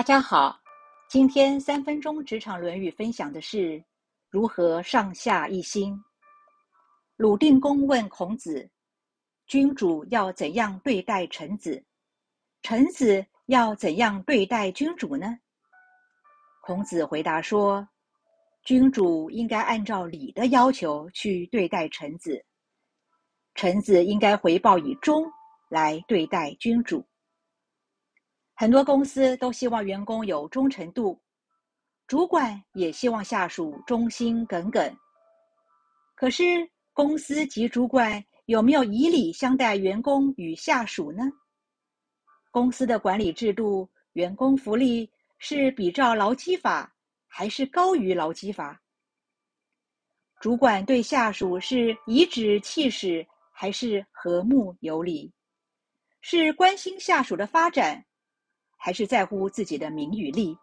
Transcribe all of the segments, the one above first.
大家好，今天三分钟职场《论语》分享的是如何上下一心。鲁定公问孔子：“君主要怎样对待臣子？臣子要怎样对待君主呢？”孔子回答说：“君主应该按照礼的要求去对待臣子，臣子应该回报以忠来对待君主。”很多公司都希望员工有忠诚度，主管也希望下属忠心耿耿。可是，公司及主管有没有以礼相待员工与下属呢？公司的管理制度、员工福利是比照劳基法，还是高于劳基法？主管对下属是颐指气使，还是和睦有礼？是关心下属的发展？还是在乎自己的名与利。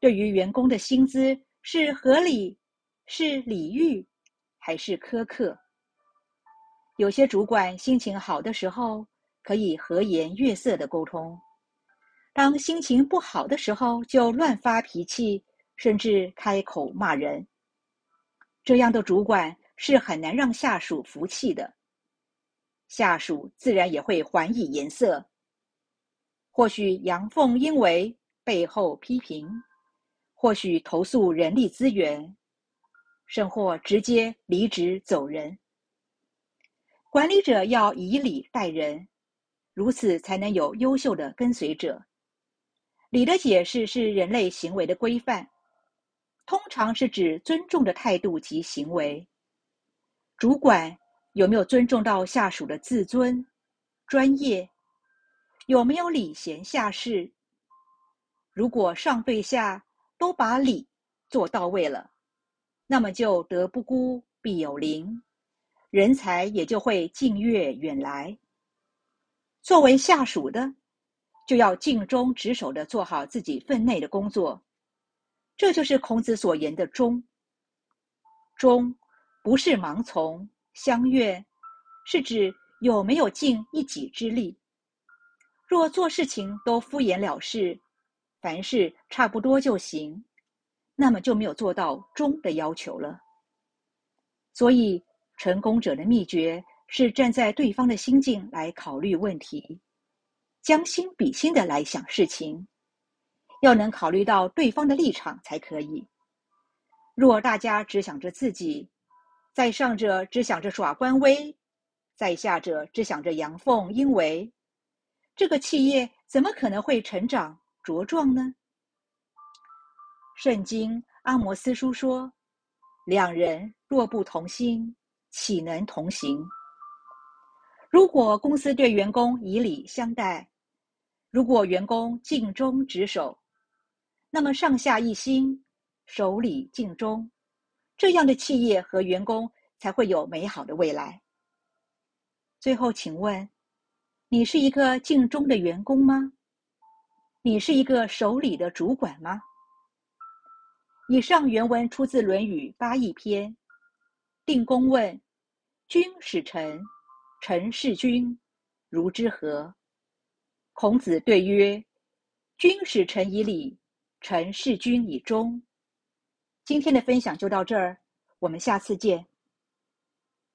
对于员工的薪资是合理、是礼遇，还是苛刻？有些主管心情好的时候可以和颜悦色的沟通，当心情不好的时候就乱发脾气，甚至开口骂人。这样的主管是很难让下属服气的，下属自然也会还以颜色。或许阳奉阴违，背后批评；或许投诉人力资源，甚或直接离职走人。管理者要以礼待人，如此才能有优秀的跟随者。礼的解释是人类行为的规范，通常是指尊重的态度及行为。主管有没有尊重到下属的自尊、专业？有没有礼贤下士？如果上对下都把礼做到位了，那么就德不孤，必有邻，人才也就会近悦远来。作为下属的，就要尽忠职守的做好自己分内的工作，这就是孔子所言的忠。忠不是盲从相悦，是指有没有尽一己之力。若做事情都敷衍了事，凡事差不多就行，那么就没有做到忠的要求了。所以，成功者的秘诀是站在对方的心境来考虑问题，将心比心的来想事情，要能考虑到对方的立场才可以。若大家只想着自己，在上者只想着耍官威，在下者只想着阳奉阴违。这个企业怎么可能会成长茁壮呢？圣经阿摩斯书说：“两人若不同心，岂能同行？”如果公司对员工以礼相待，如果员工尽忠职守，那么上下一心，守礼尽忠，这样的企业和员工才会有美好的未来。最后，请问。你是一个敬忠的员工吗？你是一个守礼的主管吗？以上原文出自《论语·八佾篇》。定公问：“君使臣，臣事君，如之何？”孔子对曰：“君使臣以礼，臣事君以忠。”今天的分享就到这儿，我们下次见。